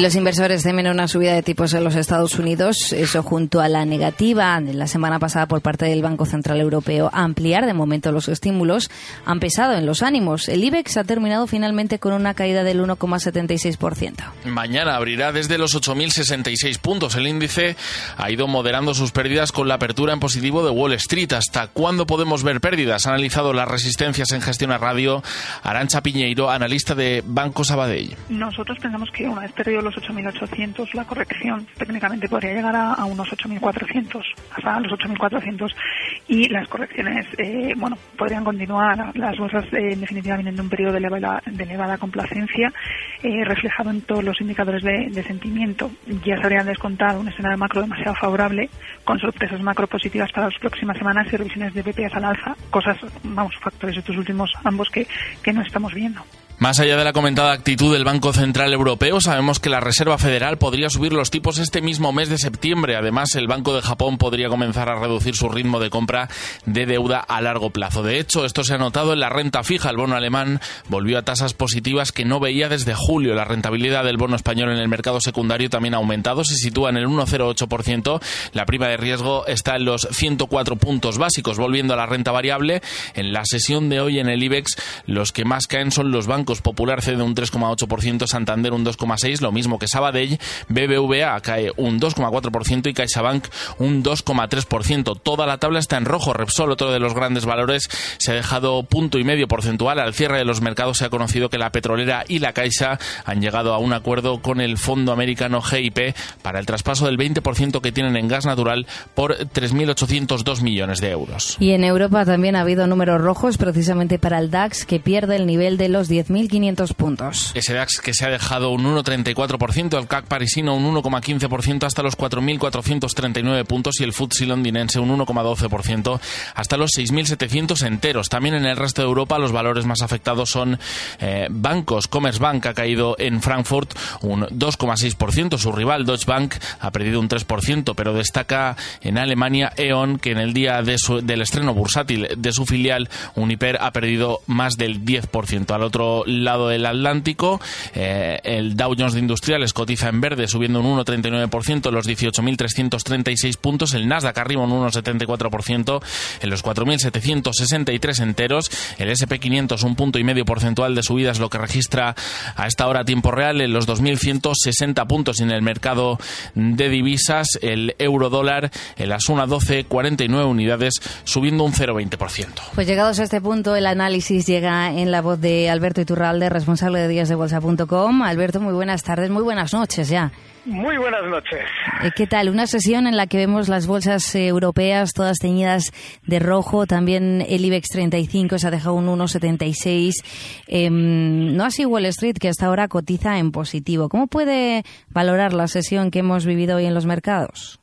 Y los inversores temen una subida de tipos en los Estados Unidos, eso junto a la negativa de la semana pasada por parte del Banco Central Europeo a ampliar de momento los estímulos, han pesado en los ánimos. El IBEX ha terminado finalmente con una caída del 1,76%. Mañana abrirá desde los 8.066 puntos. El índice ha ido moderando sus pérdidas con la apertura en positivo de Wall Street. ¿Hasta cuándo podemos ver pérdidas? Ha analizado las resistencias en gestión a radio Arancha Piñeiro, analista de Banco Sabadell. Nosotros pensamos que una vez perdido los 8.800, la corrección técnicamente podría llegar a, unos 8.400, hasta los 8.400, y las correcciones, eh, bueno, podrían continuar. Las bolsas, eh, en definitiva, vienen de un periodo de elevada, de elevada complacencia, eh, reflejado en todos los indicadores de, sentimiento. Ya se habrían descontado un escenario macro demasiado favorable, con sorpresas macro positivas para las próximas semanas y revisiones de PPAs al alza, cosas, vamos, factores de estos últimos ambos que, que no estamos viendo. Más allá de la comentada actitud del Banco Central Europeo, sabemos que la Reserva Federal podría subir los tipos este mismo mes de septiembre. Además, el Banco de Japón podría comenzar a reducir su ritmo de compra de deuda a largo plazo. De hecho, esto se ha notado en la renta fija. El bono alemán volvió a tasas positivas que no veía desde julio. La rentabilidad del bono español en el mercado secundario también ha aumentado, se sitúa en el 1,08%. La prima de riesgo está en los 104 puntos básicos. Volviendo a la renta variable, en la sesión de hoy en el IBEX, los que más caen son los bancos Popular cede un 3,8%, Santander un 2,6%, lo mismo que Sabadell, BBVA cae un 2,4% y CaixaBank un 2,3%. Toda la tabla está en rojo. Repsol, otro de los grandes valores, se ha dejado punto y medio porcentual. Al cierre de los mercados se ha conocido que la petrolera y la Caixa han llegado a un acuerdo con el fondo americano GIP para el traspaso del 20% que tienen en gas natural por 3.802 millones de euros. Y en Europa también ha habido números rojos precisamente para el DAX que pierde el nivel de los 10.000 1.500 puntos. Ese DAX que se ha dejado un 1,34%, el CAC parisino un 1,15% hasta los 4.439 puntos y el FTSE londinense un 1,12% hasta los 6.700 enteros. También en el resto de Europa los valores más afectados son eh, bancos. Commerzbank ha caído en Frankfurt un 2,6%, su rival Deutsche Bank ha perdido un 3%, pero destaca en Alemania E.ON que en el día de del estreno bursátil de su filial Uniper ha perdido más del 10%. Al otro lado del Atlántico. Eh, el Dow Jones de Industriales cotiza en verde, subiendo un 1,39%, los 18.336 puntos. El Nasdaq arriba un 1,74%, en los 4.763 enteros. El SP500 un punto y medio porcentual de subidas, lo que registra a esta hora a tiempo real en los 2.160 puntos en el mercado de divisas. El euro dólar en las 1,12, 49 unidades, subiendo un 0,20%. Pues llegados a este punto, el análisis llega en la voz de Alberto Iturralde, responsable de díasdebolsa.com. Alberto, muy buenas tardes, muy buenas noches ya. Muy buenas noches. Eh, ¿Qué tal? Una sesión en la que vemos las bolsas europeas todas teñidas de rojo. También el IBEX 35 se ha dejado un 1,76. Em, no así Wall Street, que hasta ahora cotiza en positivo. ¿Cómo puede valorar la sesión que hemos vivido hoy en los mercados?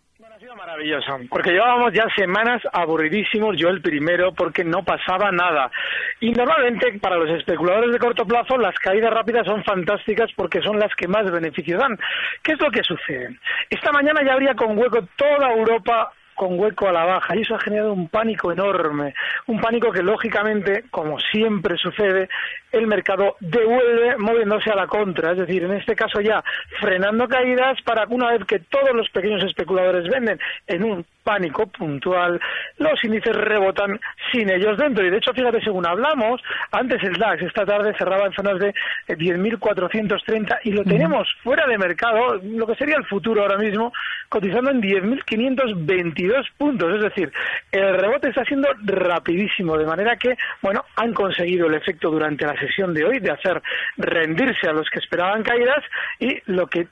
Porque llevábamos ya semanas aburridísimos, yo el primero, porque no pasaba nada. Y normalmente para los especuladores de corto plazo las caídas rápidas son fantásticas porque son las que más beneficio dan. ¿Qué es lo que sucede? Esta mañana ya habría con hueco toda Europa con hueco a la baja. Y eso ha generado un pánico enorme, un pánico que lógicamente, como siempre sucede, el mercado devuelve moviéndose a la contra, es decir, en este caso ya frenando caídas para una vez que todos los pequeños especuladores venden en un pánico puntual, los índices rebotan sin ellos dentro. Y de hecho, fíjate, según hablamos, antes el DAX esta tarde cerraba en zonas de 10.430 y lo tenemos fuera de mercado, lo que sería el futuro ahora mismo, cotizando en 10.522 puntos. Es decir, el rebote está siendo rapidísimo, de manera que, bueno, han conseguido el efecto durante la sesión de hoy de hacer rendirse a los que esperaban caídas y lo que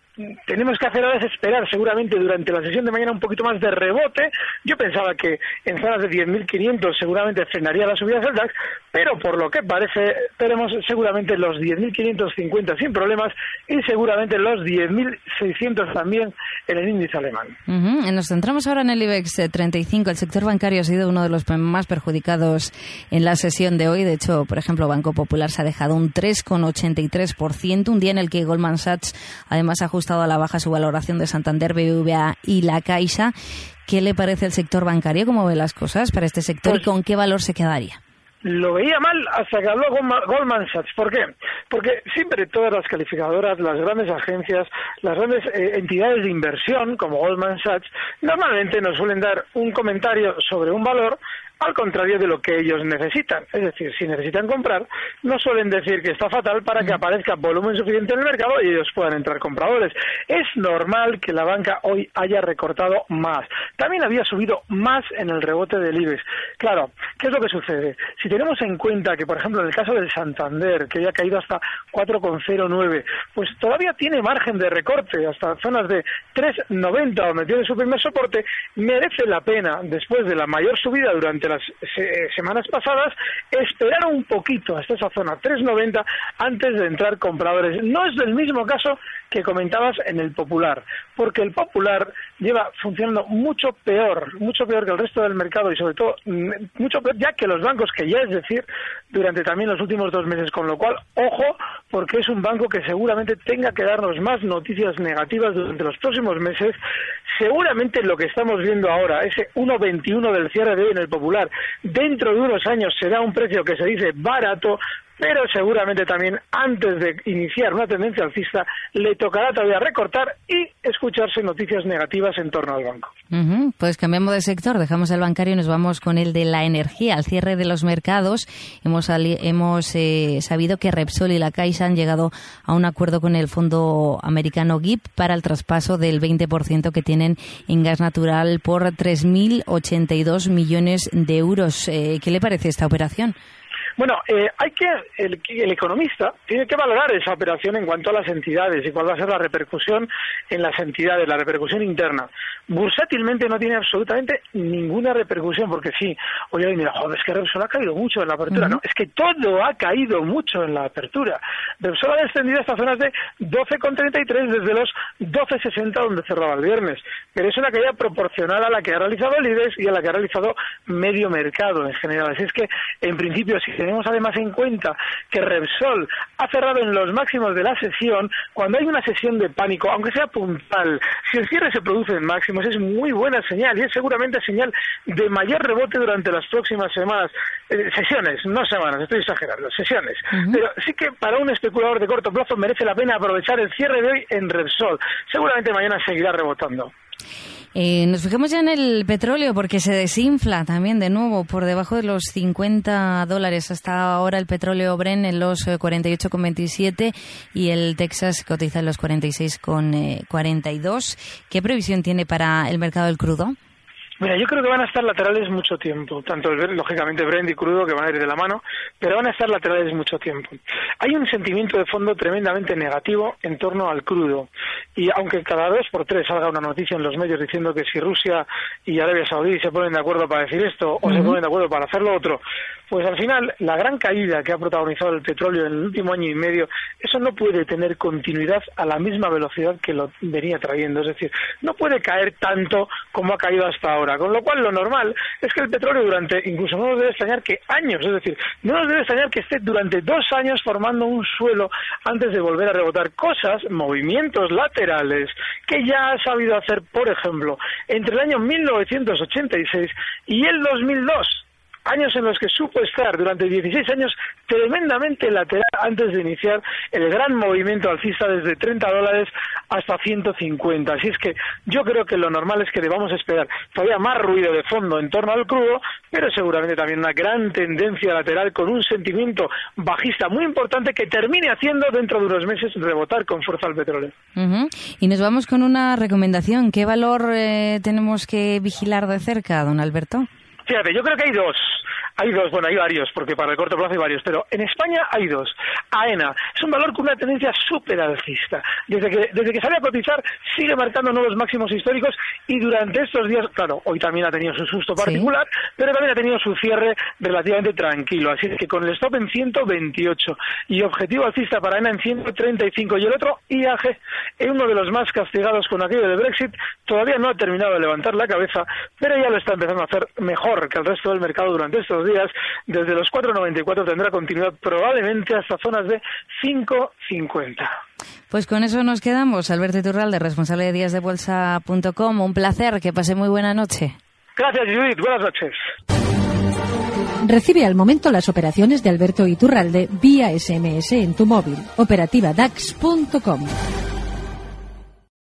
tenemos que hacer ahora es esperar seguramente durante la sesión de mañana un poquito más de rebote. Yo pensaba que en zonas de 10.500 seguramente frenaría la subida del DAX, pero por lo que parece tenemos seguramente los 10.550 sin problemas y seguramente los 10.600 también en el índice alemán. Nos centramos ahora en el IBEX 35. El sector bancario ha sido uno de los más perjudicados en la sesión de hoy. De hecho, por ejemplo, Banco Popular se ha dejado un 3,83%, un día en el que Goldman Sachs además ha ajustado a la baja su valoración de Santander, BBVA y la Caixa. ¿Qué le parece el sector bancario? ¿Cómo ve las cosas para este sector y pues con qué valor se quedaría? lo veía mal hasta que habló Goldman Sachs. ¿Por qué? Porque siempre todas las calificadoras, las grandes agencias, las grandes eh, entidades de inversión, como Goldman Sachs, normalmente nos suelen dar un comentario sobre un valor al contrario de lo que ellos necesitan. Es decir, si necesitan comprar, no suelen decir que está fatal para que aparezca volumen suficiente en el mercado y ellos puedan entrar compradores. Es normal que la banca hoy haya recortado más. También había subido más en el rebote del IBEX. Claro, ¿qué es lo que sucede? Si tenemos en cuenta que, por ejemplo, en el caso del Santander, que había caído hasta 4,09, pues todavía tiene margen de recorte hasta zonas de 3,90 o metió en su primer soporte, merece la pena, después de la mayor subida durante las eh, semanas pasadas, esperar un poquito hasta esa zona 3.90 antes de entrar compradores. No es del mismo caso que comentabas en el Popular, porque el Popular lleva funcionando mucho peor, mucho peor que el resto del mercado y sobre todo mm, mucho peor ya que los bancos, que ya es decir, durante también los últimos dos meses, con lo cual, ojo, porque es un banco que seguramente tenga que darnos más noticias negativas durante los próximos meses. Seguramente lo que estamos viendo ahora, ese 1.21 del cierre de hoy en el Popular, dentro de unos años será un precio que se dice barato, pero seguramente también antes de iniciar una tendencia alcista le tocará todavía recortar y escucharse noticias negativas en torno al banco. Pues cambiamos de sector, dejamos el bancario y nos vamos con el de la energía. Al cierre de los mercados hemos, hemos eh, sabido que Repsol y la Caixa han llegado a un acuerdo con el fondo americano GIP para el traspaso del 20% que tienen en gas natural por 3.082 millones de euros. Eh, ¿Qué le parece esta operación? Bueno, eh, hay que el, el, economista tiene que valorar esa operación en cuanto a las entidades y cuál va a ser la repercusión en las entidades, la repercusión interna. Bursátilmente no tiene absolutamente ninguna repercusión porque sí, oye, mira, joder, es que Repsol ha caído mucho en la apertura. No, es que todo ha caído mucho en la apertura. Repsol ha descendido hasta zonas de 12,33 desde los 12,60 donde cerraba el viernes. Pero es una caída proporcional a la que ha realizado el IBEX y a la que ha realizado medio mercado en general. Así es que, en principio, si tenemos además en cuenta que Repsol ha cerrado en los máximos de la sesión, cuando hay una sesión de pánico, aunque sea puntual, si el cierre se produce en máximos es muy buena señal y es seguramente señal de mayor rebote durante las próximas semanas, eh, sesiones, no semanas, estoy exagerando, sesiones. Pero sí que para un especulador de corto plazo merece la pena aprovechar el cierre de hoy en Repsol. Seguramente mañana seguirá rebotando. Eh, nos fijamos ya en el petróleo porque se desinfla también de nuevo por debajo de los 50 dólares. Hasta ahora el petróleo Bren en los 48,27 eh, y el Texas cotiza en los 46,42. Eh, ¿Qué previsión tiene para el mercado del crudo? Mira, yo creo que van a estar laterales mucho tiempo, tanto lógicamente Brent y crudo que van a ir de la mano, pero van a estar laterales mucho tiempo. Hay un sentimiento de fondo tremendamente negativo en torno al crudo y aunque cada vez por tres salga una noticia en los medios diciendo que si Rusia y Arabia Saudí se ponen de acuerdo para decir esto o se ponen de acuerdo para hacer lo otro, pues al final la gran caída que ha protagonizado el petróleo en el último año y medio, eso no puede tener continuidad a la misma velocidad que lo venía trayendo, es decir, no puede caer tanto como ha caído hasta ahora. Con lo cual lo normal es que el petróleo durante, incluso no nos debe extrañar que años, es decir, no nos debe extrañar que esté durante dos años formando un suelo antes de volver a rebotar. Cosas, movimientos laterales que ya ha sabido hacer, por ejemplo, entre el año 1986 y el 2002 años en los que supo estar durante 16 años tremendamente lateral antes de iniciar el gran movimiento alcista desde 30 dólares hasta 150. Así es que yo creo que lo normal es que debamos esperar todavía más ruido de fondo en torno al crudo, pero seguramente también una gran tendencia lateral con un sentimiento bajista muy importante que termine haciendo dentro de unos meses rebotar con fuerza al petróleo. Y nos vamos con una recomendación. ¿Qué valor eh, tenemos que vigilar de cerca, don Alberto? Fíjate, yo creo que hay dos. Hay dos, bueno, hay varios, porque para el corto plazo hay varios, pero en España hay dos. AENA es un valor con una tendencia súper alcista. Desde que, desde que sale a cotizar, sigue marcando nuevos máximos históricos y durante estos días, claro, hoy también ha tenido su susto particular, pero también ha tenido su cierre relativamente tranquilo. Así que con el stop en 128 y objetivo alcista para AENA en 135 y el otro, IAG, es uno de los más castigados con aquello de Brexit, todavía no ha terminado de levantar la cabeza, pero ya lo está empezando a hacer mejor que el resto del mercado durante estos días, desde los 4,94 tendrá continuidad probablemente hasta zonas de 5,50. Pues con eso nos quedamos. Alberto Iturralde, responsable de díasdebolsa.com. Un placer, que pase muy buena noche. Gracias, Judith. Buenas noches. Recibe al momento las operaciones de Alberto Iturralde vía SMS en tu móvil. Operativa DAX.com.